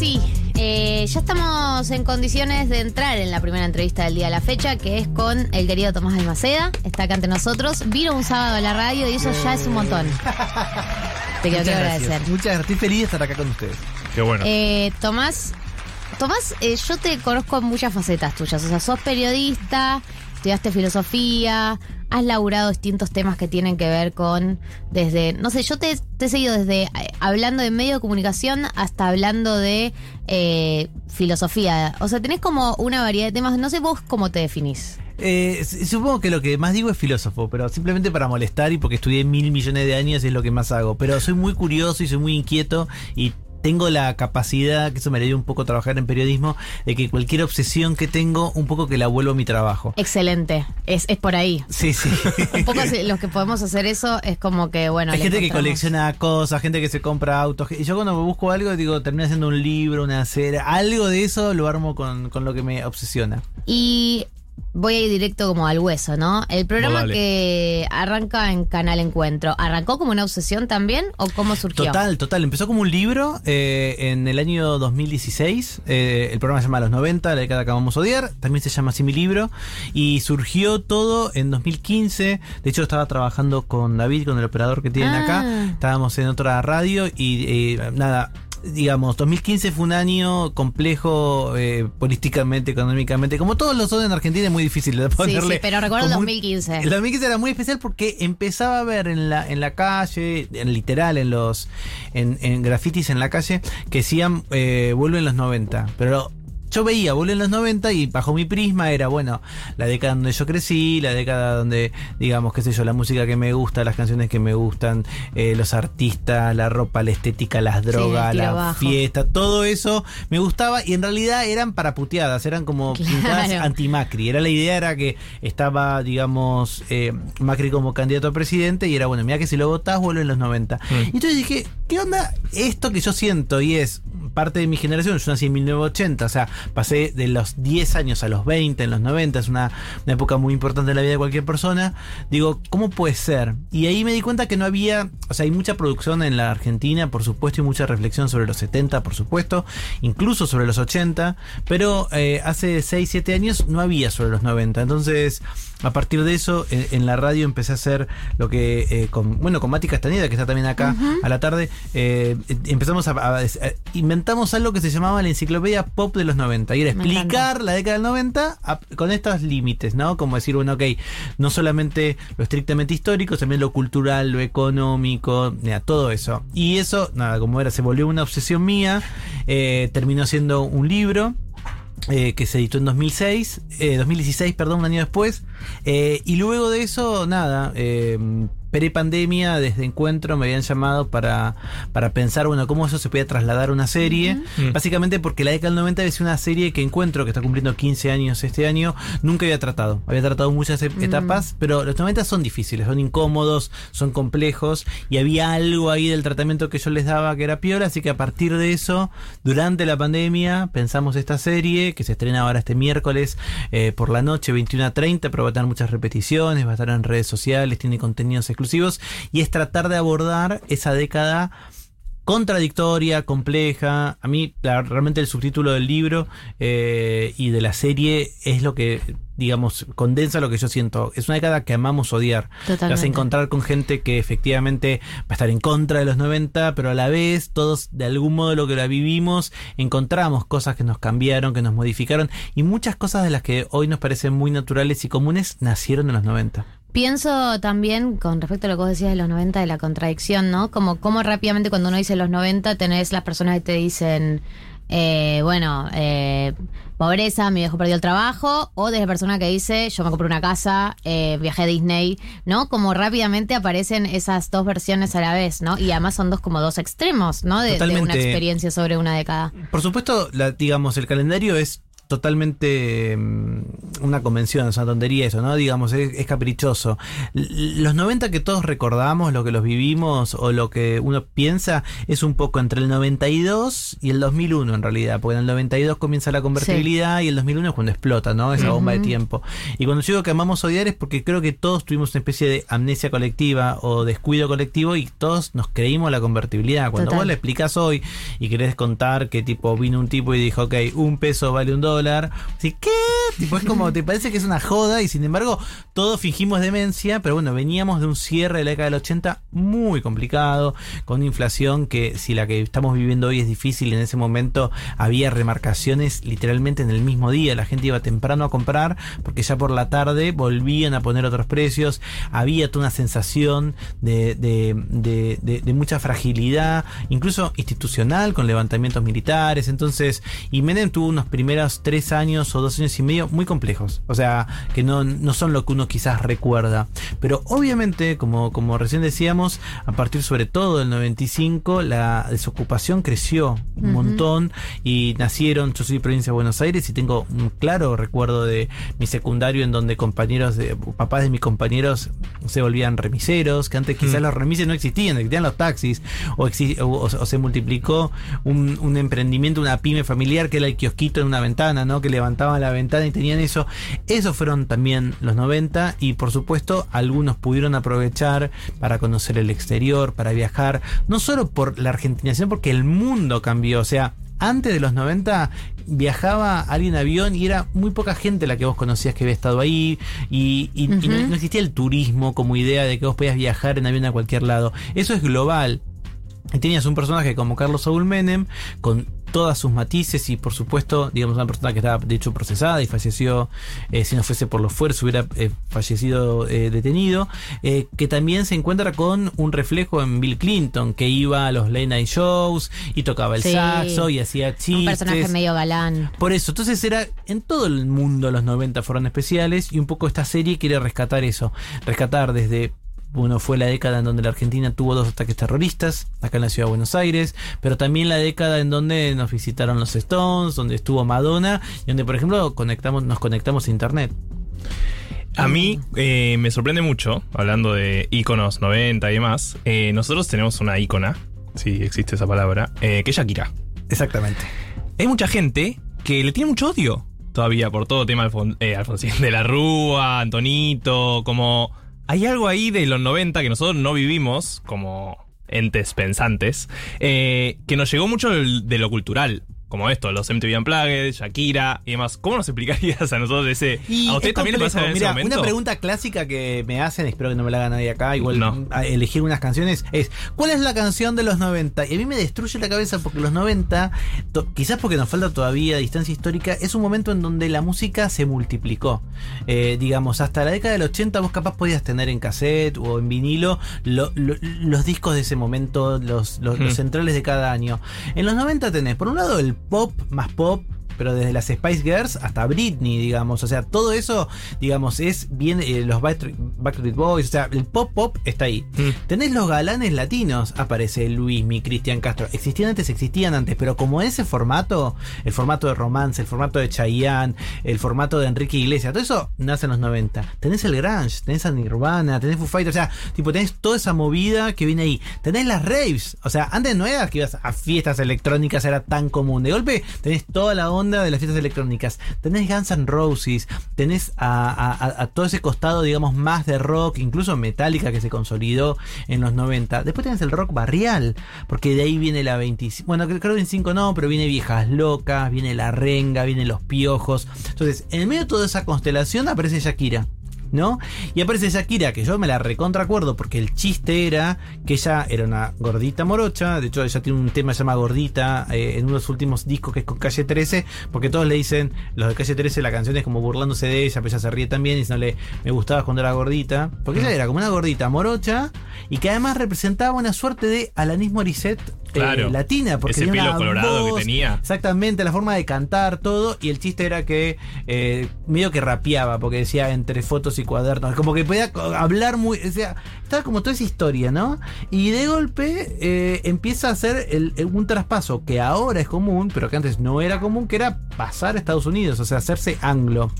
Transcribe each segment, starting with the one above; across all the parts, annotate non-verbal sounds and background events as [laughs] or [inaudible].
sí, eh, ya estamos en condiciones de entrar en la primera entrevista del día de la fecha, que es con el querido Tomás Almaceda. Está acá ante nosotros. Vino un sábado a la radio y eso ya es un montón. Te quiero Muchas agradecer. gracias. Muchas gracias. Estoy feliz de estar acá con ustedes. Qué bueno. Eh, Tomás, Tomás, eh, yo te conozco en muchas facetas tuyas. O sea, sos periodista, estudiaste filosofía, has laburado distintos temas que tienen que ver con desde, no sé, yo te, he seguido desde eh, hablando de medio de comunicación hasta hablando de eh, filosofía. O sea, tenés como una variedad de temas. No sé vos cómo te definís. Eh, supongo que lo que más digo es filósofo, pero simplemente para molestar y porque estudié mil millones de años es lo que más hago. Pero soy muy curioso y soy muy inquieto y tengo la capacidad, que eso me le dio un poco trabajar en periodismo, de que cualquier obsesión que tengo, un poco que la vuelvo a mi trabajo. Excelente. Es, es por ahí. Sí, sí. [laughs] Un poco los que podemos hacer eso es como que, bueno. Hay gente que colecciona cosas, gente que se compra autos. Y yo cuando me busco algo, digo, termino haciendo un libro, una serie. Algo de eso lo armo con, con lo que me obsesiona. Y voy a ir directo como al hueso, ¿no? El programa que arranca en Canal Encuentro, ¿arrancó como una obsesión también o cómo surgió? Total, total. Empezó como un libro eh, en el año 2016. Eh, el programa se llama Los 90, la década que vamos a odiar. También se llama así mi libro. Y surgió todo en 2015. De hecho, estaba trabajando con David, con el operador que tienen Ah. acá. Estábamos en otra radio y eh, nada. Digamos, 2015 fue un año complejo eh, políticamente, económicamente, como todos los son en Argentina, es muy difícil de Sí, ponerle. sí, pero recuerdo el como un- 2015. el 2015 era muy especial porque empezaba a ver en la, en la calle, en literal, en los en, en grafitis en la calle, que decían eh, vuelven los 90. Pero yo veía vuelven los 90 y bajo mi prisma era, bueno, la década donde yo crecí, la década donde, digamos, qué sé yo, la música que me gusta, las canciones que me gustan, eh, los artistas, la ropa, la estética, las drogas, la abajo. fiesta, todo eso me gustaba y en realidad eran para puteadas, eran como [laughs] Claro. pintadas anti-Macri. Era la idea era que estaba, digamos, eh, Macri como candidato a presidente y era, bueno, mira que si lo votás vuelve en los 90. Y entonces dije, ¿qué onda esto que yo siento? Y es parte de mi generación, yo nací en 1980, o sea, pasé de los 10 años a los 20, en los 90, es una, una época muy importante en la vida de cualquier persona. Digo, ¿cómo puede ser? Y ahí me di cuenta que no había, o sea, hay mucha producción en la Argentina, por supuesto, y mucha reflexión sobre los 70, por supuesto, incluso sobre los 80, pero eh, hace 6, 7 años no había sobre los 90. Entonces, a partir de eso, en, en la radio empecé a hacer lo que, eh, con, bueno, con Mati Castañeda, que está también acá a la tarde, eh, empezamos a, a- a- inventamos algo que se llamaba la enciclopedia pop de los 90. Y era Me explicar la década del 90 a- con estos límites, ¿no? Como decir, bueno, ok, no solamente lo estrictamente histórico, también lo cultural, lo económico, mira, todo eso. Y eso, nada, como era, se volvió una obsesión mía, eh, terminó siendo un libro. eh, que se editó en 2006, eh, 2016, perdón, un año después. eh, y luego de eso, nada, eh, pre-pandemia, desde Encuentro, me habían llamado para, para pensar, bueno, cómo eso se podía trasladar a una serie. Ujú. Básicamente porque la década del 90 es una serie que Encuentro, que está cumpliendo 15 años este año, nunca había tratado. Había tratado muchas e- etapas, pero los 90 son difíciles, son incómodos, son complejos, y había algo ahí del tratamiento que yo les daba que era piola, así que a partir de eso, durante la pandemia, pensamos esta serie, que se estrena ahora este miércoles eh, por la noche, 21 a 30, pero va a tener muchas repeticiones, va a estar en redes sociales, tiene contenidos exclusivos, y es tratar de abordar esa década contradictoria, compleja. A mí, la- realmente el subtítulo del libro eh, y de la serie es lo que, digamos, condensa lo que yo siento. Es una década que amamos odiar. Te vas a Totalmente. encontrar con gente que efectivamente va a estar en contra de los 90, pero a la vez todos, de algún modo, lo que la vivimos, encontramos cosas que nos cambiaron, que nos modificaron, y muchas cosas de las que hoy nos parecen muy naturales y comunes nacieron en los 90. Pienso también con respecto a lo que vos decías de los 90, de la contradicción, ¿no? Como cómo rápidamente cuando uno dice los 90 tenés las personas que te dicen, eh, bueno, eh, pobreza, mi viejo perdió el trabajo, o desde la persona que dice, yo me compré una casa, eh, viajé a Disney, ¿no? Como rápidamente aparecen esas dos versiones a la vez, ¿no? Y además son dos como dos extremos, ¿no? De, de una experiencia sobre una década. Por supuesto, la, digamos, el calendario es totalmente mm, una convención, es una tontería eso, ¿no? Digamos, es, es caprichoso. Los 90 que todos recordamos, lo que los vivimos o lo que uno piensa, es un poco entre el 92 y el 2001 en realidad, porque en el 92 comienza la convertibilidad y el 2001 es cuando explota, ¿no? Esa bomba de tiempo. Y cuando yo digo que amamos odiar es porque creo que todos tuvimos una especie de amnesia colectiva o descuido colectivo y todos nos creímos la convertibilidad. Cuando Total. vos le explicás hoy y querés contar que tipo vino un tipo y dijo, ok, un peso vale un dólar. Así, ¿qué? Tipo, es como, te parece que es una joda y sin embargo todos fingimos demencia, pero bueno, veníamos de un cierre de la década del 80 muy complicado, con inflación que si la que estamos viviendo hoy es difícil, en ese momento había remarcaciones literalmente en el mismo día, la gente iba temprano a comprar porque ya por la tarde volvían a poner otros precios, había toda una sensación de, de, de- de- de mucha fragilidad, incluso institucional, con levantamientos militares, entonces, y Menem tuvo unos primeros tres años o dos años y medio muy complejos, o sea, que no, no son lo que uno quizás recuerda, pero obviamente, como, como recién decíamos, a partir sobre todo del 95, la desocupación creció un montón y nacieron, yo soy de provincia de Buenos Aires y tengo un claro recuerdo de mi secundario en donde compañeros, de, papás de mis compañeros se volvían remiseros, que antes quizás los remises no existían, existían los taxis, o, exi- o- o- o se multiplicó un, un emprendimiento, una pyme familiar que era el kiosquito en una ventana, ¿no? Que levantaban la ventana y tenían eso. Esos fueron también los 90 y por supuesto algunos pudieron aprovechar para conocer el exterior, para viajar, no solo por la argentinación, porque el mundo cambió, o sea, antes de los 90 viajaba alguien en avión y era muy poca gente la que vos conocías que había estado ahí y, y- y no, no existía el turismo como idea de que vos podías viajar en avión a cualquier lado. Eso es global. Y tenías un personaje como Carlos Saúl Menem, con todas sus matices y por supuesto, digamos, una persona que estaba de hecho procesada y falleció, eh, si no fuese por los fuerzos, hubiera eh, fallecido eh, detenido, que también se encuentra con un reflejo en Bill Clinton, que iba a los late night shows y tocaba el Sí. saxo y hacía chistes. Un personaje medio galán. Por eso, entonces era en todo el mundo los 90 fueron especiales y un poco esta serie quiere rescatar eso, rescatar desde bueno, fue la década en donde la Argentina tuvo dos ataques terroristas, acá en la ciudad de Buenos Aires, pero también la década en donde nos visitaron los Stones, donde estuvo Madonna, y donde, por ejemplo, conectamos, nos conectamos a internet. A mí eh, me sorprende mucho, hablando de iconos 90 y demás. eh, nosotros tenemos una ícona, si existe esa palabra, eh, que es Shakira. Exactamente. Hay mucha gente que le tiene mucho odio todavía por todo tema Alfon- eh, Alfonsín de la Rúa, Antonito, como... Hay algo ahí de los 90 que nosotros no vivimos como entes pensantes, eh, que nos llegó mucho de lo cultural. Como esto, los MTV Unplugged, Shakira y demás. ¿Cómo nos explicarías a nosotros ese... Y ¿A usted también le pasa en complejo. ese Mira, momento? Una pregunta clásica que me hacen, espero que no me la haga nadie acá, igual No. a elegir unas canciones, es ¿cuál es la canción de los 90? Y a mí me destruye la cabeza porque los 90, to- quizás porque nos falta todavía distancia histórica, es un momento en donde la música se multiplicó. Eh, digamos, hasta la década del 80 vos capaz podías tener en cassette o en vinilo lo- lo- los discos de ese momento, los, los- los Hmm. centrales de cada año. En los 90 tenés, por un lado, el pop más pop, pero desde las Spice Girls hasta Britney, digamos. O sea, todo eso, digamos, es bien eh, los Backstreet, Backstreet Boys. O sea, el pop pop está ahí. Mm. Tenés los galanes latinos, aparece Luis, mi Cristian Castro. Existían antes, existían antes, pero como ese formato, el formato de romance, el formato de Chayanne, el formato de Enrique Iglesias, todo eso nace en los 90. Tenés el grunge, tenés a Nirvana, tenés Foo Fighters, o sea, tipo, tenés toda esa movida que viene ahí. Tenés las raves, o sea, antes no era que ibas a fiestas electrónicas, era tan común. De golpe tenés toda la onda de las fiestas electrónicas. Tenés Guns N' Roses, tenés a, todo ese costado, digamos, más de rock, incluso Metallica que se consolidó en los 90. Después tenés el rock barrial, porque de ahí viene la 25. Bueno, creo que 25 no, pero viene Viejas Locas, viene La Renga, viene Los Piojos. Entonces, en medio de toda esa constelación aparece Shakira. ¿No? Y aparece Shakira, que yo me la recontra acuerdo porque el chiste era que ella era una gordita morocha. De hecho, ella tiene un tema que se llama Gordita eh, en uno de sus últimos discos que es con Calle 13. Porque todos le dicen, los de Calle 13, la canción es como burlándose de ella, pero ella se ríe también y diciéndole, me gustaba cuando era gordita. Porque ella era como una gordita morocha y que además representaba una suerte de Alanis Morissette Claro. latina. Porque Ese tenía pelo una colorado que tenía. Exactamente, la forma de cantar, todo. Y el chiste era que eh, medio que rapeaba, porque decía entre fotos y cuadernos. Como que podía hablar muy. O sea, estaba como toda esa historia, ¿no? Y de golpe eh, empieza a hacer el- el- un traspaso que ahora es común, pero que antes no era común, que era pasar a Estados Unidos, o sea, hacerse anglo.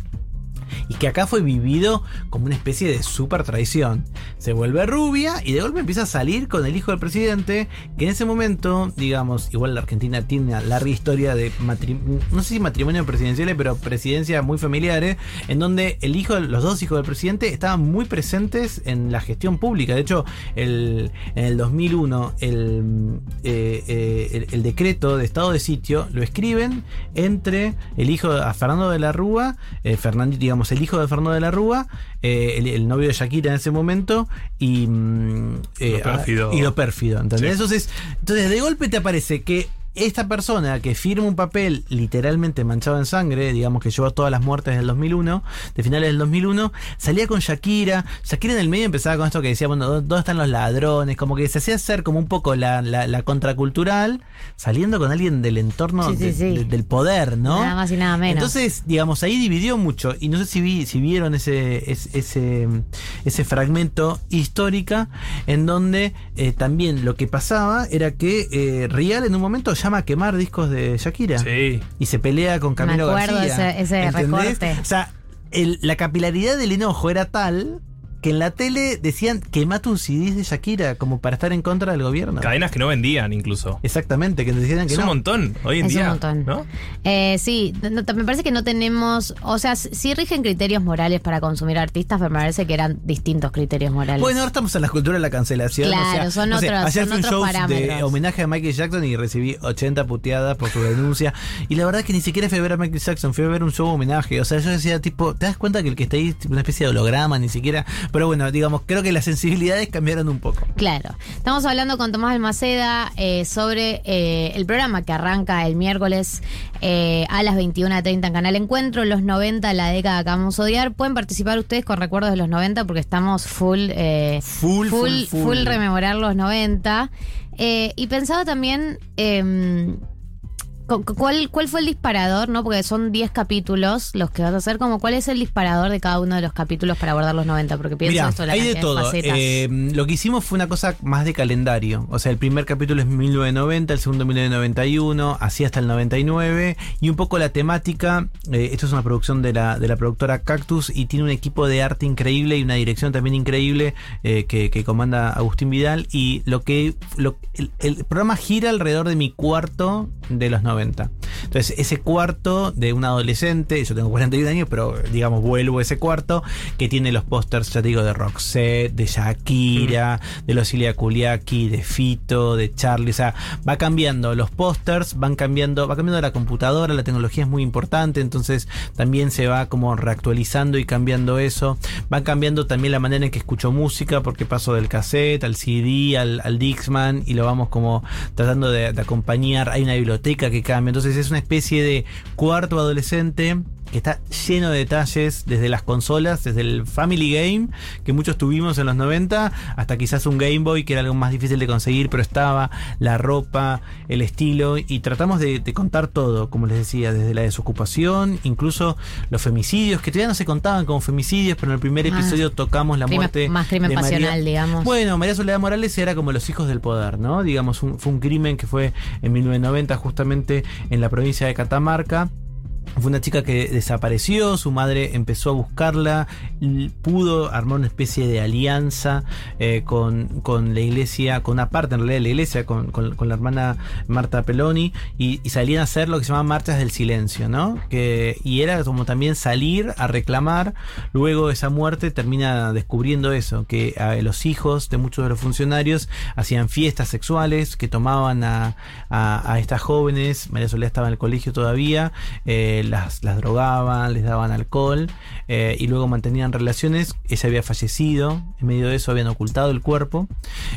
Y que acá fue vivido como una especie de super traición. Se vuelve rubia y de golpe empieza a salir con el hijo del presidente, que en ese momento, digamos, igual la Argentina tiene una larga historia de matrimonio, no sé si presidenciales, pero presidencias muy familiares, en donde el hijo, los dos hijos del presidente estaban muy presentes en la gestión pública. De hecho, el, en el 2001, el, eh, eh, el decreto de estado de sitio lo escriben entre el hijo a Fernando de la Rúa, eh, Fernando, digamos, el hijo de Fernando de la Rúa, eh, el, el novio de Shakira en ese momento, y, mm, eh, Lo pérfido. ah, y lo pérfido. ¿entendés? Sí. Entonces, entonces, de golpe te aparece que esta persona que firma un papel literalmente manchado en sangre, digamos que llevó todas las muertes del 2001, de finales del 2001, salía con Shakira. Shakira en el medio empezaba con esto que decía, bueno, ¿dó- ¿dónde están los ladrones? Como que se hacía hacer como un poco la, la, la contracultural, saliendo con alguien del entorno Sí, sí, de- sí. de- del poder, ¿no? Nada más y nada menos. Entonces, digamos, ahí dividió mucho. Y no sé si, vi, si vieron ese, ese, ese, ese fragmento histórica en donde eh, también lo que pasaba era que eh, Rial en un momento llama a quemar discos de Shakira. Sí. Y se pelea con Camilo Me acuerdo García. ese- ese. O sea, el- la capilaridad del enojo era tal que en la tele decían quema tus CDs de Shakira como para estar en contra del gobierno. Cadenas que no vendían incluso. Exactamente, que decían que Es un no. montón hoy en Es día. un montón. ¿no? Eh, sí, no- me parece que no tenemos, o sea, sí rigen criterios morales para consumir artistas, pero me parece que eran distintos criterios morales. Bueno, ahora estamos en la cultura de la cancelación. Claro, o sea, son no sé, otros- ayer son fue un otros show de homenaje a Michael Jackson y recibí 80 puteadas por su denuncia. Y la verdad es que ni siquiera fui a ver a Michael Jackson, fui a ver un show homenaje. O sea, yo decía, tipo, ¿te das cuenta que el que está ahí es una especie de holograma, ni siquiera? Pero bueno, digamos, creo que las sensibilidades cambiaron un poco. Claro. Estamos hablando con Tomás Almaceda eh, sobre eh, el programa que arranca el miércoles eh, a las 21.30 en Canal Encuentro, los 90, la década que vamos a odiar. Pueden participar ustedes con recuerdos de los 90 porque estamos full, eh, Full, full, full. rememorar los 90. Eh, y pensaba también... cu- cu- ¿Cuál, ¿Cuál fue el disparador? no Porque son 10 capítulos los que vas a hacer. Como, ¿Cuál es el disparador de cada uno de los capítulos para abordar los 90? Porque pienso esto, la hay de todo. Eh, lo que hicimos fue una cosa más de calendario. O sea, el primer capítulo es 1990, el segundo 1991, así hasta el 99. Y un poco la temática. eh, esto es una producción de la, de la productora Cactus y tiene un equipo de arte increíble y una dirección también increíble eh, que, que comanda Agustín Vidal. Y lo que. Lo, el, el programa gira alrededor de mi cuarto de los 90. Entonces, ese cuarto de un adolescente, yo tengo 41 años, pero digamos, vuelvo a ese cuarto, que tiene los pósters, ya te digo, de Roxette, de Shakira, de los Ilia Kuliaki, de Fito, de Charlie. O sea, va cambiando los pósters, van cambiando, va cambiando la computadora, la tecnología es muy importante, entonces también se va como reactualizando y cambiando eso. Van cambiando también la manera en que escucho música, porque paso del cassette al CD, al, al Dixman, y lo vamos como tratando de, de acompañar. Hay una biblioteca que cambia, entonces es una especie de cuarto adolescente que está lleno de detalles desde las consolas, desde el Family Game que muchos tuvimos en los 90, hasta quizás un Game Boy que era algo más difícil de conseguir, pero estaba la ropa, el estilo, y tratamos de, de contar todo, como les decía, desde la desocupación, incluso los femicidios, que todavía no se contaban como femicidios, pero en el primer Ah. episodio tocamos la Crimen- muerte. más crimen de María- pasional, digamos. Bueno, María Soledad Morales era como los hijos del poder, ¿no? Digamos, un- fue un crimen que fue en 1990 justamente en la provincia de Catamarca. Fue una chica que desapareció, su madre empezó a buscarla, pudo armar una especie de alianza eh, con, con la iglesia, con una parte en realidad de la iglesia, con, con- la hermana Marta Peloni, y, salían a hacer lo que se llama marchas del silencio, ¿no? Que, y era como también salir a reclamar, luego esa muerte termina descubriendo eso, que los hijos de muchos de los funcionarios hacían fiestas sexuales, que tomaban a, a- a estas jóvenes, María Soledad estaba en el colegio todavía, eh, las, las drogaban, les daban alcohol eh, y luego mantenían relaciones. Ella había fallecido, en medio de eso habían ocultado el cuerpo.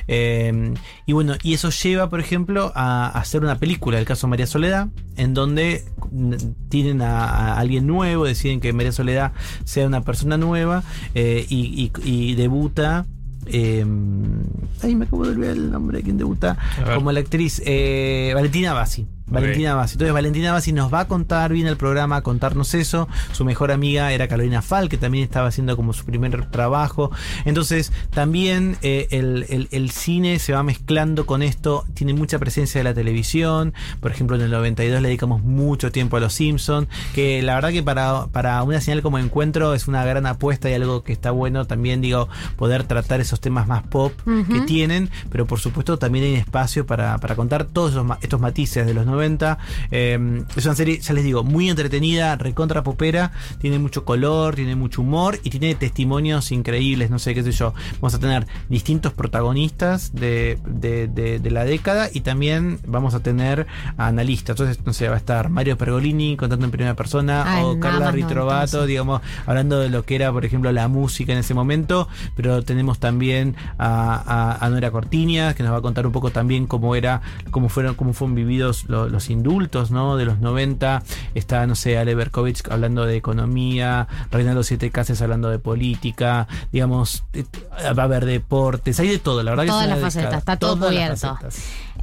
Eh, y bueno, y eso lleva, por ejemplo, a, a hacer una película, el caso María Soledad, en donde mm, tienen a, a alguien nuevo, deciden que María Soledad sea una persona nueva eh, y, y- y debuta eh, ay, me acabo de olvidar el nombre de quien debuta. Como la actriz eh, Valentina Bassi. Valentina Bassi. Entonces, Valentina Bassi nos va a contar bien el programa, a contarnos eso. Su mejor amiga era Carolina Fal, que también estaba haciendo como su primer trabajo. Entonces, también eh, el, el- el cine se va mezclando con esto. Tiene mucha presencia de la televisión. Por ejemplo, en el 92 le dedicamos mucho tiempo a Los Simpsons. Que la verdad que para, para una señal como encuentro es una gran apuesta y algo que está bueno también, digo, poder tratar esos temas más pop que tienen. Pero por supuesto, también hay espacio para, para contar todos esos estos matices de los 90. Eh, es una serie, ya les digo, muy entretenida, recontra popera, tiene mucho color, tiene mucho humor y tiene testimonios increíbles, no sé qué sé yo. Vamos a tener distintos protagonistas de, de- de- de la década y también vamos a tener a analistas. Entonces, no sé, va a estar Mario Pergolini contando en primera persona o Carla Ritrovato, digamos, hablando de lo que era, por ejemplo, la música en ese momento, pero tenemos también a, a, a Nora Cortiñas, que nos va a contar un poco también cómo era, cómo fueron, cómo fueron vividos lo- los indultos, ¿no? De los 90. Está, no sé, Ale Berkovich hablando de economía, Reinaldo Siete Cases hablando de política, digamos, va a haber deportes, hay de todo, la verdad Todas que las facetas, está todo cubierto.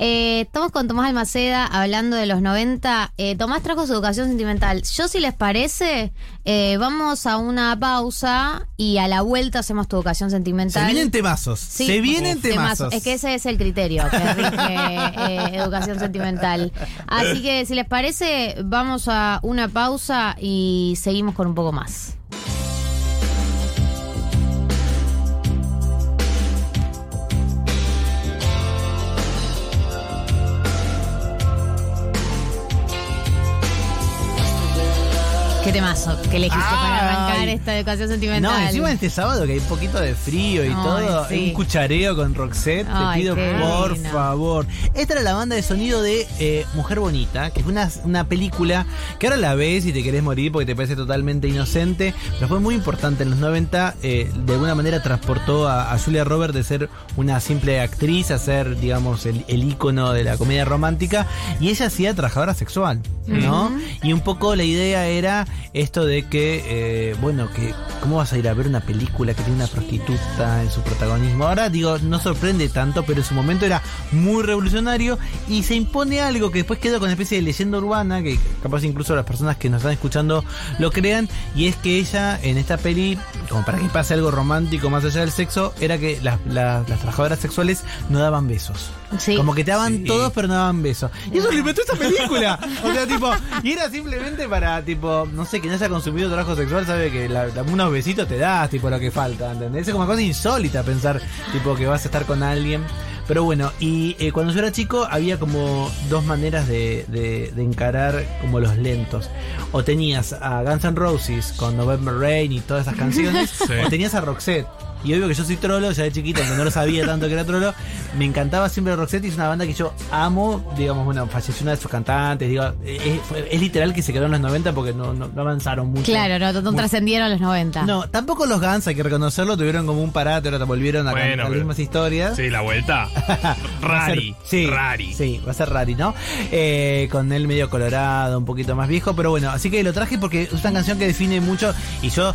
Eh, estamos con Tomás Almaceda hablando de los 90. Eh, Tomás trajo su educación sentimental. Yo, si les parece, eh, vamos a una pausa y a la vuelta hacemos tu educación sentimental. Se vienen temazos, Sí, se vienen temazos. Es que ese es el criterio que rige eh, educación sentimental. Así que, si les parece, vamos a una pausa y seguimos con un poco más. Qué temazo que elegiste para esta educación sentimental. No, encima este sábado que hay un poquito de frío y Ay, todo, sí. un cuchareo con Roxette, Ay, te pido por divino. favor. Esta era la banda de sonido de eh, Mujer Bonita, que fue una, una película que ahora la ves y te querés morir porque te parece totalmente inocente, pero fue muy importante en los 90, eh, de alguna manera transportó a, a Julia Roberts de ser una simple actriz a ser, digamos, el, el ícono de la comedia romántica, y ella hacía trabajadora sexual, ¿no? Y un poco la idea era esto de que, eh, bueno, que ¿cómo vas a ir a ver una película que tiene una prostituta en su protagonismo? Ahora digo, no sorprende tanto, pero en su momento era muy revolucionario y se impone algo que después quedó con una especie de leyenda urbana, que capaz incluso las personas que nos están escuchando lo crean, y es que ella en esta peli, como para que pase algo romántico más allá del sexo, era que las, las- las trabajadoras sexuales no daban besos. Sí. Como que te daban Sí. todos, pero no daban besos. Y eso lo inventó esta película. O sea, tipo, y era simplemente para, tipo, no sé, quien haya consumido trabajo sexual sabe que la- la- unos besitos te das, tipo, lo que falta, ¿entendés? Es como una cosa insólita pensar, tipo, que vas a estar con alguien. Pero bueno, y eh, cuando yo era chico había como dos maneras de, de- de encarar como los lentos. O tenías a Guns N' Roses con November Rain y todas esas canciones, [laughs] Sí. o tenías a Roxette. Y obvio que yo soy trolo, ya de chiquito, aunque no lo sabía tanto que era trolo, me encantaba siempre Roxette y es una banda que yo amo, digamos, bueno, falleció una de sus cantantes, digo, es, literal que se quedó en los 90 porque no, no, no avanzaron mucho. Claro, no, no trascendieron los 90. No, tampoco los Guns, hay que reconocerlo, tuvieron como un parate, ahora volvieron a Bueno, las mismas historias. Sí, la vuelta. [laughs] Ser- Rari. sí, Rari. Sí, va a ser rari, ¿no? Eh, con él medio colorado, un poquito más viejo, pero bueno, así que lo traje porque es una canción que define mucho y yo...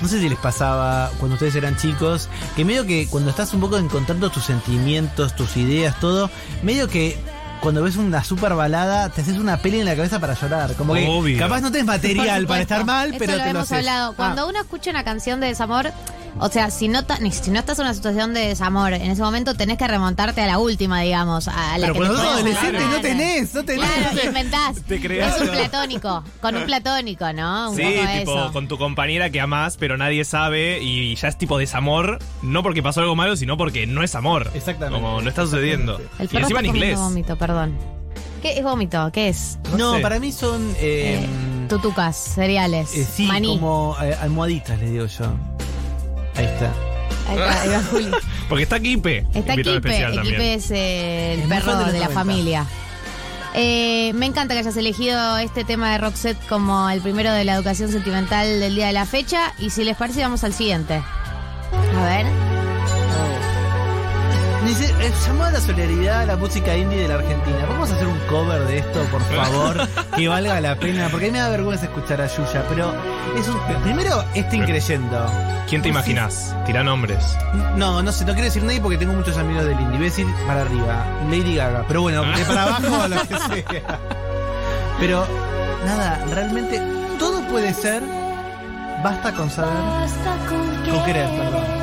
No sé si les pasaba cuando ustedes eran chicos, que medio que cuando estás un poco encontrando tus sentimientos, tus ideas, todo, medio que cuando ves una super balada, te haces una peli en la cabeza para llorar. Como que Obvio. capaz no tenés material para estar mal, Esto pero lo te lo hemos haces. hablado. Cuando Ah. uno escucha una canción de desamor, o sea, si no, si no estás en una situación de desamor, en ese momento tenés que remontarte a la última, digamos, a la Pero que cuando te sos adolescente no tenés, no tenés. Claro, inventás. Te creas. Es un platónico, con un platónico, ¿no? Un Sí, poco tipo eso. con tu compañera que amás, pero nadie sabe y ya es tipo desamor, no porque pasó algo malo, sino porque no es amor. Exactamente. Como no está sucediendo. El Y perro encima en inglés. vómito, perdón. ¿Qué es vómito? ¿Qué es? No, sé. para mí son... eh, Eh, tutucas, cereales, eh, sí, maní. como eh, almohaditas, les digo yo. Ahí está. Ahí está, ahí va Juli. [laughs] Porque está Kipe. Está Kipe. Kipe es eh, el Es perro de de, la 90. familia. Eh, me encanta que hayas elegido este tema de Roxette como el primero de la educación sentimental del día de la fecha. Y si les parece, vamos al siguiente. A ver. Dice, eh, llamó a la solidaridad a la música indie de la Argentina. Vamos a hacer un cover de esto, por favor, [laughs] que valga la pena, porque a mí me da vergüenza escuchar a Yuya, pero es un... Primero, este increyendo. ¿Quién te imaginas? Tira nombres. No, no sé, no quiero decir nadie porque tengo muchos amigos del indie. Voy a decir para arriba, Lady Gaga. Pero bueno, de para abajo, lo que sea. [laughs] Pero, nada, realmente todo puede ser. Basta con saber. Con querer, perdón.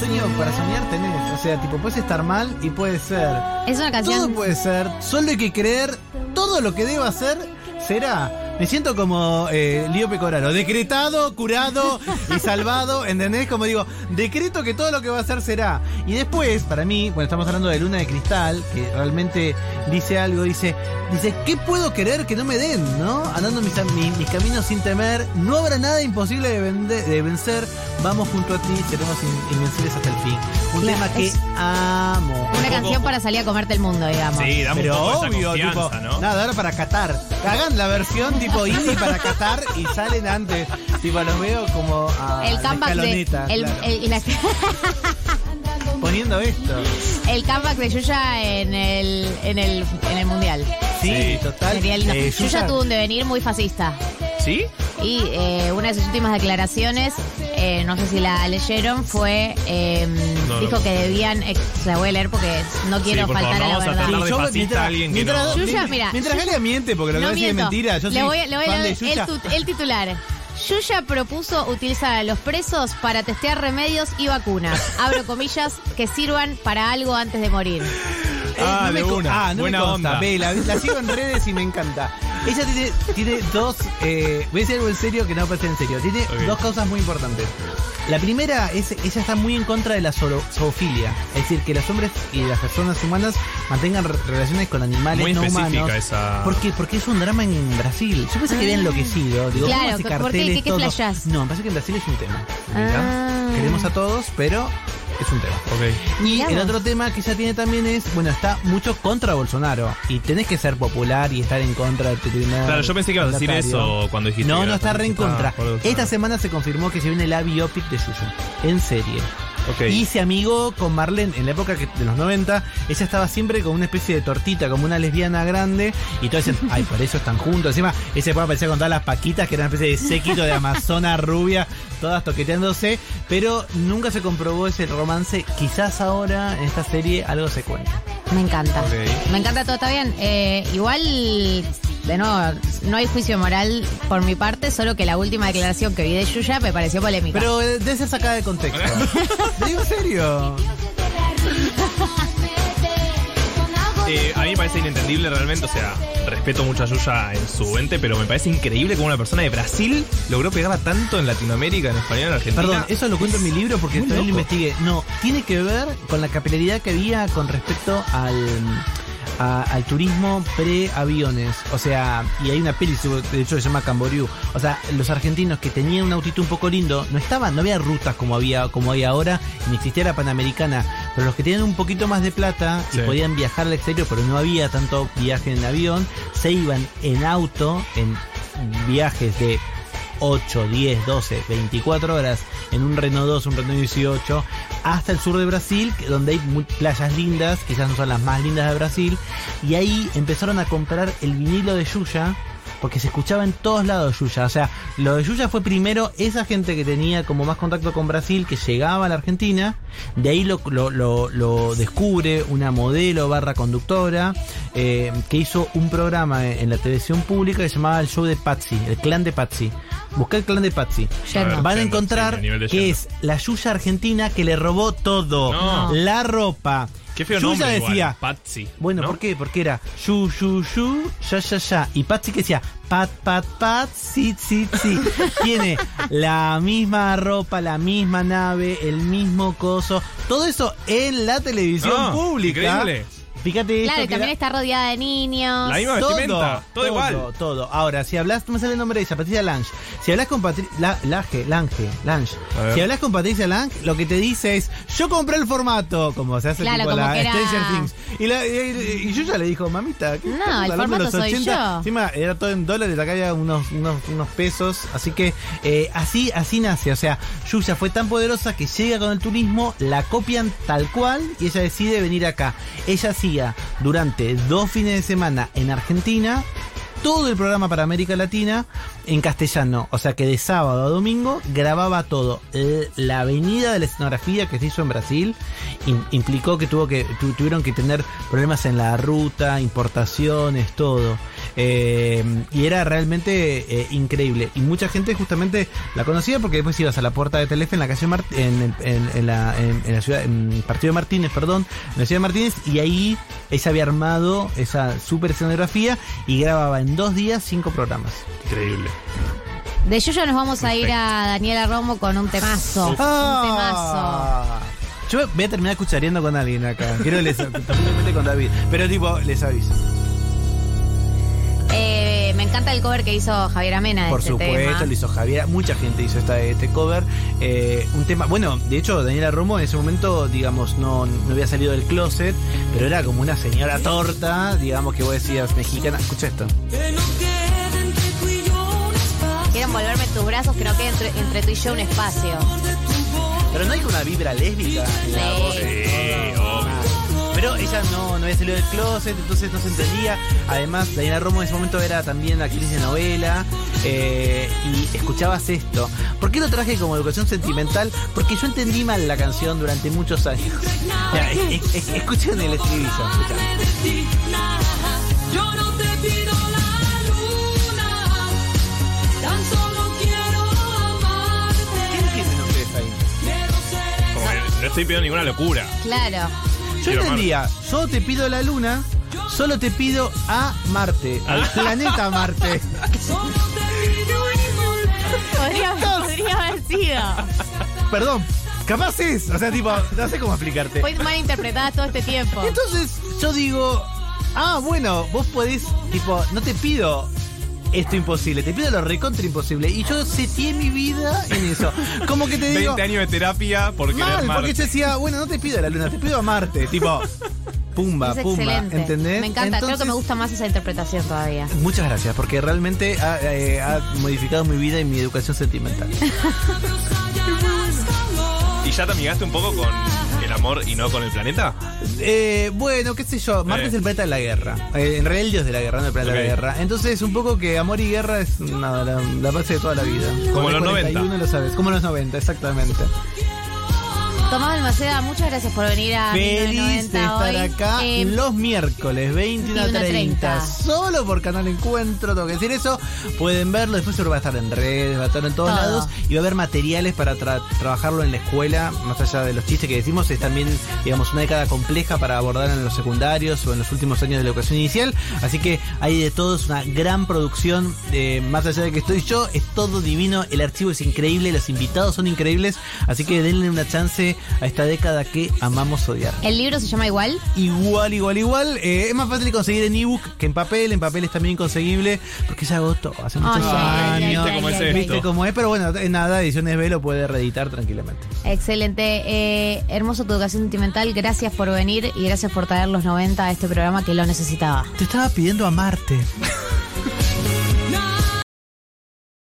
Sueño para soñar tenés. O sea, tipo, puedes estar mal y puede ser. Es una Todo canción. puede ser. Solo hay que creer. Todo lo que deba hacer será. Me siento como eh, Lío Pecoraro, decretado, curado y salvado, ¿entendés? Como digo, decreto que todo lo que va a hacer será. Y después, para mí, bueno, estamos hablando de Luna de Cristal, que realmente dice algo, dice, dice, ¿qué puedo querer que no me den, no? Andando mis, mis, mis caminos sin temer, no habrá nada imposible de, vende- de vencer, vamos junto a ti, seremos in- invencibles hasta el fin. Un Claro, tema que amo. Una canción para salir a comerte el mundo, digamos. Sí, dame Pero un poco esa obvio, confianza, tipo, ¿no? nada, ahora para Qatar. Hagan la versión tipo indie para Qatar y salen antes. Tipo, los veo como a El la de. El, claro. el- la- [laughs] poniendo esto. el comeback de Yuya en el, en el, en el mundial. Sí, Sí. total. Sería lindo. Eh, Yuya tuvo un devenir muy fascista. ¿Sí? Y eh, una de sus últimas declaraciones, eh, no sé si la leyeron, fue. eh, No, dijo no. que debían. se la voy a leer porque no quiero por favor, faltar no a la verdad. yo, fascista a alguien que mientras, no- Yuya, mientras- mira, mientras Yuya- Galia miente, porque lo que no va a decir es mentira. Yo le soy voy, a- le voy a fan leer el, titular. Yuya propuso utilizar a los presos para testear remedios y vacunas. Abro comillas que sirvan para algo antes de morir. Eh, Ah, no me de una. Ah, no Buena me consta. onda. Ve, la, la sigo en redes y me encanta. Ella tiene, tiene dos. eh, voy a decir algo en serio que no parece en serio. Tiene dos causas muy importantes. La primera es, ella está muy en contra de la zoofilia. Es decir, que los hombres y las personas humanas mantengan re- relaciones con animales Muy no humanos. esa. ¿Por qué? Porque es un drama en Brasil. Yo pensé que había enloquecido. Digo, Claro, ¿cómo hace ¿por qué? carteles, ¿Qué- qué todo? No, me parece que en Brasil es un tema. Ah. Queremos a todos, pero es un tema. Ok. Y el otro tema que ella tiene también es, bueno, está mucho contra Bolsonaro. Y tenés que ser popular y estar en contra del primer Claro, yo pensé que ibas a decir eso cuando dijiste. No, no está re en contra. Bolsonaro. Esta semana se confirmó que se viene la biopic de Yuya. En serie. Ok. Y se amigó con Marlene en la época que- de los 90. Ella estaba siempre con una especie de tortita, como una lesbiana grande. Y todos decían, ay, por eso están juntos. Encima, ese puede aparecer con todas las paquitas, que era una especie de séquito de amazona rubia, todas toqueteándose. Pero nunca se comprobó ese romance. Quizás ahora, en esta serie, algo se cuenta. Me encanta. Me encanta todo, está bien. Eh, igual, de nuevo, no hay juicio moral por mi parte, solo que la última declaración que vi de Yuya me pareció polémica. Pero eh, debe ser sacada de contexto. Te [laughs] digo en serio. Eh, a mí me parece inentendible realmente, o sea, respeto mucho a Yuya en su ente, pero me parece increíble cómo una persona de Brasil logró pegarla tanto en Latinoamérica, en español, en Argentina. Perdón, eso lo cuento en mi libro porque también lo investigué. No, tiene que ver con la capilaridad que había con respecto al, a- al turismo pre-aviones. O sea, y hay una peli, de hecho, que se llama Camboriú. O sea, los argentinos que tenían un autito un poco lindo, no estaban, no había rutas como había como hay ahora, ni existía la Panamericana. Pero los que tenían un poquito más de plata y Sí. podían viajar al exterior, pero no había tanto viaje en avión, se iban en auto, en viajes de 8, 10, 12, 24 horas en un Renault 2, un Renault 18, hasta el sur de Brasil, donde hay playas lindas, quizás no son las más lindas de Brasil, y ahí empezaron a comprar el vinilo de Yuya, porque se escuchaba en todos lados Yuya. O sea, lo de Yuya fue primero esa gente que tenía como más contacto con Brasil, que llegaba a la Argentina, de ahí lo, lo, lo- lo descubre una modelo barra conductora, eh, que hizo un programa en la televisión pública que se llamaba el show de Patsy, el clan de Patsy. Busca el clan de Patsy. Yerno. Van a encontrar sí, a que es la Yuya argentina que le robó todo. No. La ropa. Qué feo nombre igual, decía, Patsy. bueno, ¿no? ¿por qué? Porque era yu, yu, yu, ya, ya, ya. Y Patsy que decía pat, pat, pat, sí, sí, sí. [laughs] Tiene la misma ropa, la misma nave, el mismo coso. Todo eso en la televisión Ah, pública. increíble. Fíjate esto Claro, y que también era- está rodeada de niños. La misma vestimenta, todo, igual. Todo. Ahora, si hablas, no me sale el nombre de ella, Patricia Lange. Si hablas con Patricia Lange, Lange, Lange. Ver. Si hablas con Patricia Lange, lo que te dice es, yo compré el formato, como se hace Claro, tipo como la era- Stranger Things. Y, la- y- y yo ya le dijo, mamita, ¿qué No, estamos el formato soy yo. Encima era todo en dólares, acá había unos, unos, unos pesos. Así que eh, así, así nace. O sea, Yuya fue tan poderosa que llega con el turismo, la copian tal cual y ella decide venir acá. Ella durante dos fines de semana en Argentina todo el programa para América Latina en castellano. O sea que de sábado a domingo grababa todo. Eh, La avenida de la escenografía que se hizo en Brasil im- implicó que, tuvo que tu- tuvieron que tener problemas en la ruta, importaciones, todo. Eh, y era realmente eh, increíble. Y mucha gente justamente la conocía porque después ibas a la puerta de Telefe en la calle Mart- en, en- la, ciudad, en partido de Martínez, perdón, en la ciudad de Martínez, y ahí ella había armado esa super escenografía y grababa en dos días cinco programas. Increíble. De Yuyo nos vamos a ir a Daniela Romo con un temazo. Un temazo. Yo voy a terminar cuchareando con alguien acá. Quiero que les [laughs] con David. Pero tipo, les aviso. Eh, me encanta el cover que hizo Javier Amena Por este supuesto, tema. lo hizo Javier. Mucha gente hizo esta, este cover. Eh, un tema. Bueno, de hecho, Daniela Romo en ese momento, digamos, no, no había salido del closet, pero era como una señora torta, digamos que vos decías mexicana. Escucha esto. Quiero envolverme en tus brazos, que no quede entre, entre tú y yo un espacio. Pero no hay una vibra lésbica en la voz. Sí, obvio. Pero ella no, no había salido del closet, entonces no se entendía. Además, Daniela Romo en ese momento era también actriz de novela. eh, y escuchabas esto. ¿Por qué lo traje como educación sentimental? Porque yo entendí mal la canción durante muchos años. Ya, es- es- es- escuchen el estribillo. Estoy pidiendo ninguna locura. Claro. Yo Quiero entendía, yo te pido la luna, solo te pido a Marte, al [laughs] planeta Marte. Podría, podría haber sido. Perdón, capaz es, o sea, tipo, no sé cómo explicarte. Fue mal interpretada todo este tiempo. Entonces yo digo, ah, bueno, vos podés, tipo, no te pido esto imposible, te pido lo recontra imposible. Y yo seteé mi vida en eso. Como que te digo, 20 años de terapia por querer mal, porque Marte. yo decía, bueno, no te pido a la luna, te pido a Marte. Tipo, [laughs] pumba, es pumba, excelente. ¿entendés? Me encanta, creo que me gusta más esa interpretación todavía. Muchas gracias, porque realmente ha, eh, ha modificado mi vida y mi educación sentimental. [laughs] ¿Y ya te amigaste un poco con el amor y no con el planeta? Eh, bueno, qué sé yo, Marte Eh. es el planeta de la guerra. Eh, en realidad el dios de la guerra, no el planeta de la guerra. Entonces, un poco que amor y guerra es nada, la, la base de toda la vida. Como el los 41 90. lo sabes, como los 90, exactamente. Tomás Balmaceda, muchas gracias por venir a Feliz 1990 de estar hoy. acá Eh, los miércoles 21 a 30, 21:30. solo por Canal Encuentro, tengo que decir eso. Pueden verlo, después seguro va a estar en redes, va a estar en todos Todo. lados y va a haber materiales para tra- trabajarlo en la escuela, más allá de los chistes que decimos, es también, digamos, una década compleja para abordar en los secundarios o en los últimos años de la educación inicial, así que hay de todo, es una gran producción, eh, más allá de que estoy yo, es todo divino, el archivo es increíble, los invitados son increíbles, así que denle una chance a esta década que amamos odiar. El libro se llama igual. Igual, igual, igual. Eh, es más fácil de conseguir en ebook que en papel. En papel es también inconseguible porque ya agotó hace muchos años. ay, ¿Cómo es? Viste cómo es, pero bueno, en nada, Ediciones B lo puede reeditar tranquilamente. Excelente. Eh, hermoso tu educación sentimental. Gracias por venir y gracias por traer los 90 a este programa que lo necesitaba. Te estaba pidiendo a Marte. [laughs]